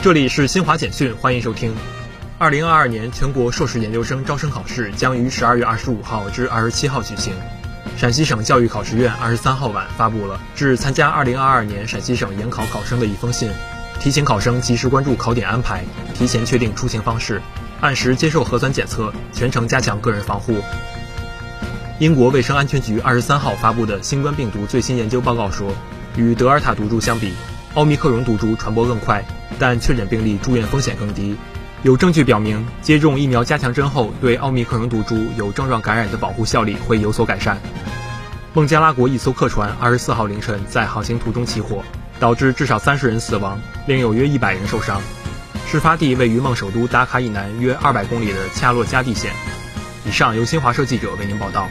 这里是新华简讯，欢迎收听。二零二二年全国硕士研究生招生考试将于十二月二十五号至二十七号举行。陕西省教育考试院二十三号晚发布了致参加二零二二年陕西省研考考生的一封信，提醒考生及时关注考点安排，提前确定出行方式，按时接受核酸检测，全程加强个人防护。英国卫生安全局二十三号发布的新冠病毒最新研究报告说，与德尔塔毒株相比，奥密克戎毒株传播更快，但确诊病例住院风险更低。有证据表明，接种疫苗加强针后，对奥密克戎毒株有症状感染的保护效力会有所改善。孟加拉国一艘客船二十四号凌晨在航行途中起火，导致至少三十人死亡，另有约一百人受伤。事发地位于孟首都达卡以南约二百公里的恰洛加地县。以上由新华社记者为您报道。